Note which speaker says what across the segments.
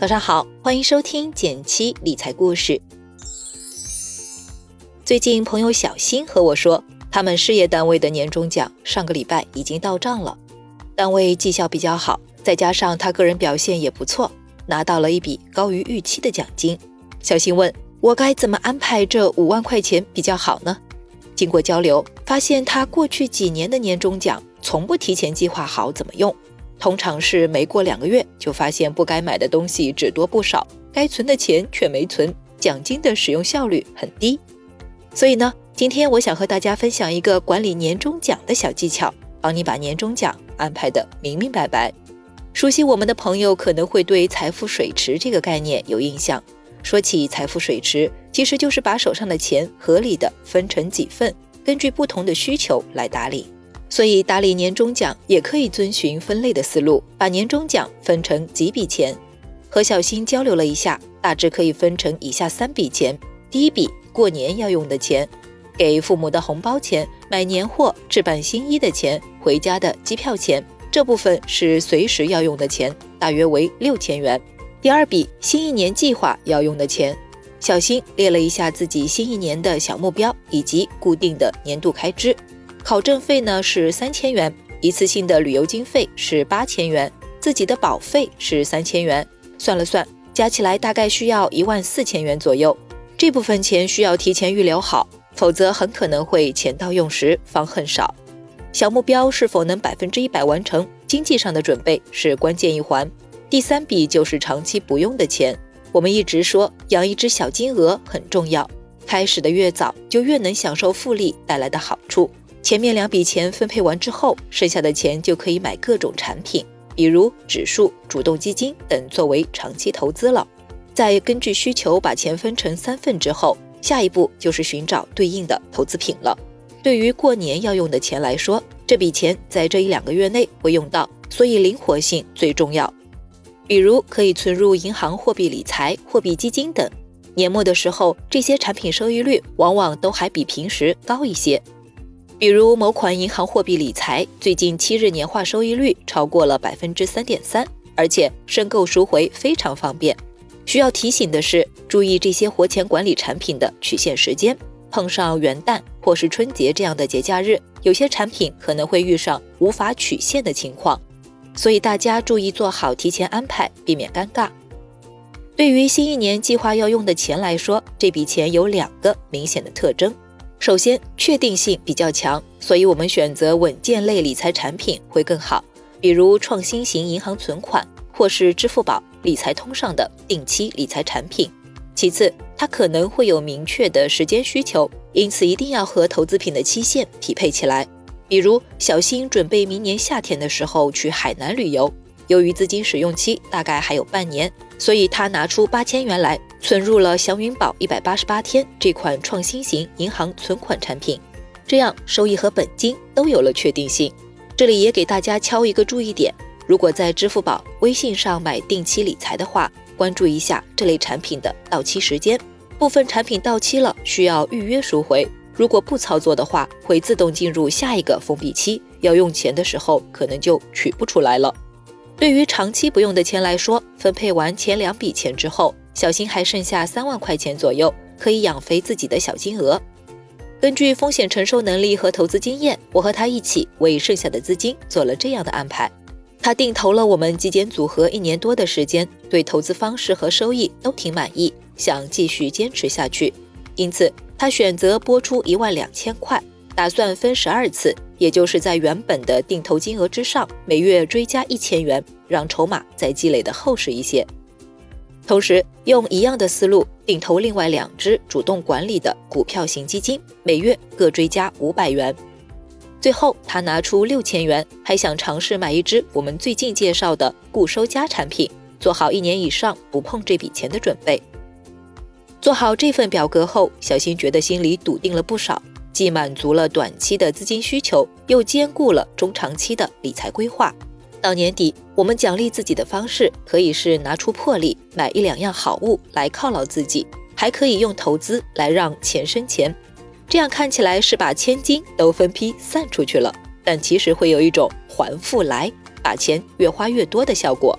Speaker 1: 早上好，欢迎收听减七理财故事。最近朋友小新和我说，他们事业单位的年终奖上个礼拜已经到账了，单位绩效比较好，再加上他个人表现也不错，拿到了一笔高于预期的奖金。小新问我该怎么安排这五万块钱比较好呢？经过交流，发现他过去几年的年终奖从不提前计划好怎么用。通常是没过两个月，就发现不该买的东西只多不少，该存的钱却没存，奖金的使用效率很低。所以呢，今天我想和大家分享一个管理年终奖的小技巧，帮你把年终奖安排的明明白白。熟悉我们的朋友可能会对财富水池这个概念有印象。说起财富水池，其实就是把手上的钱合理的分成几份，根据不同的需求来打理。所以打理年终奖也可以遵循分类的思路，把年终奖分成几笔钱。和小新交流了一下，大致可以分成以下三笔钱：第一笔过年要用的钱，给父母的红包钱、买年货、置办新衣的钱、回家的机票钱，这部分是随时要用的钱，大约为六千元。第二笔新一年计划要用的钱，小新列了一下自己新一年的小目标以及固定的年度开支。考证费呢是三千元，一次性的旅游经费是八千元，自己的保费是三千元，算了算，加起来大概需要一万四千元左右。这部分钱需要提前预留好，否则很可能会钱到用时方恨少。小目标是否能百分之一百完成，经济上的准备是关键一环。第三笔就是长期不用的钱，我们一直说养一只小金鹅很重要，开始的越早，就越能享受复利带来的好处。前面两笔钱分配完之后，剩下的钱就可以买各种产品，比如指数、主动基金等，作为长期投资了。再根据需求把钱分成三份之后，下一步就是寻找对应的投资品了。对于过年要用的钱来说，这笔钱在这一两个月内会用到，所以灵活性最重要。比如可以存入银行货币理财、货币基金等，年末的时候，这些产品收益率往往都还比平时高一些。比如某款银行货币理财，最近七日年化收益率超过了百分之三点三，而且申购赎回非常方便。需要提醒的是，注意这些活钱管理产品的取现时间，碰上元旦或是春节这样的节假日，有些产品可能会遇上无法取现的情况，所以大家注意做好提前安排，避免尴尬。对于新一年计划要用的钱来说，这笔钱有两个明显的特征。首先，确定性比较强，所以我们选择稳健类理财产品会更好，比如创新型银行存款或是支付宝理财通上的定期理财产品。其次，它可能会有明确的时间需求，因此一定要和投资品的期限匹配起来。比如，小新准备明年夏天的时候去海南旅游，由于资金使用期大概还有半年，所以他拿出八千元来。存入了祥云宝一百八十八天这款创新型银行存款产品，这样收益和本金都有了确定性。这里也给大家敲一个注意点：如果在支付宝、微信上买定期理财的话，关注一下这类产品的到期时间。部分产品到期了需要预约赎回，如果不操作的话，会自动进入下一个封闭期，要用钱的时候可能就取不出来了。对于长期不用的钱来说，分配完前两笔钱之后。小新还剩下三万块钱左右，可以养肥自己的小金额。根据风险承受能力和投资经验，我和他一起为剩下的资金做了这样的安排。他定投了我们极简组合一年多的时间，对投资方式和收益都挺满意，想继续坚持下去。因此，他选择拨出一万两千块，打算分十二次，也就是在原本的定投金额之上，每月追加一千元，让筹码再积累的厚实一些。同时，用一样的思路定投另外两只主动管理的股票型基金，每月各追加五百元。最后，他拿出六千元，还想尝试买一只我们最近介绍的固收加产品，做好一年以上不碰这笔钱的准备。做好这份表格后，小新觉得心里笃定了不少，既满足了短期的资金需求，又兼顾了中长期的理财规划。到年底，我们奖励自己的方式可以是拿出魄力买一两样好物来犒劳自己，还可以用投资来让钱生钱。这样看起来是把千金都分批散出去了，但其实会有一种还复来，把钱越花越多的效果。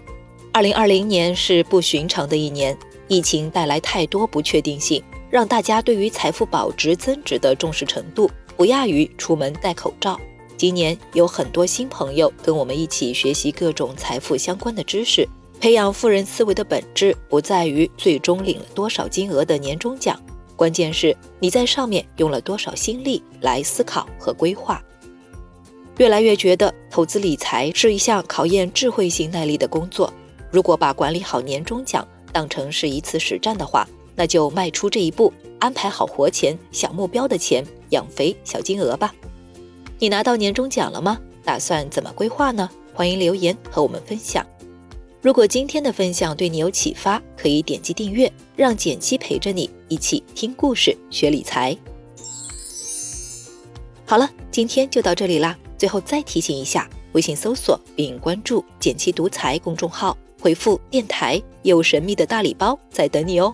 Speaker 1: 二零二零年是不寻常的一年，疫情带来太多不确定性，让大家对于财富保值增值的重视程度不亚于出门戴口罩。今年有很多新朋友跟我们一起学习各种财富相关的知识，培养富人思维的本质不在于最终领了多少金额的年终奖，关键是你在上面用了多少心力来思考和规划。越来越觉得投资理财是一项考验智慧型耐力的工作，如果把管理好年终奖当成是一次实战的话，那就迈出这一步，安排好活钱、小目标的钱，养肥小金额吧。你拿到年终奖了吗？打算怎么规划呢？欢迎留言和我们分享。如果今天的分享对你有启发，可以点击订阅，让简七陪着你一起听故事、学理财。好了，今天就到这里啦。最后再提醒一下，微信搜索并关注“简七独裁公众号，回复“电台”有神秘的大礼包在等你哦。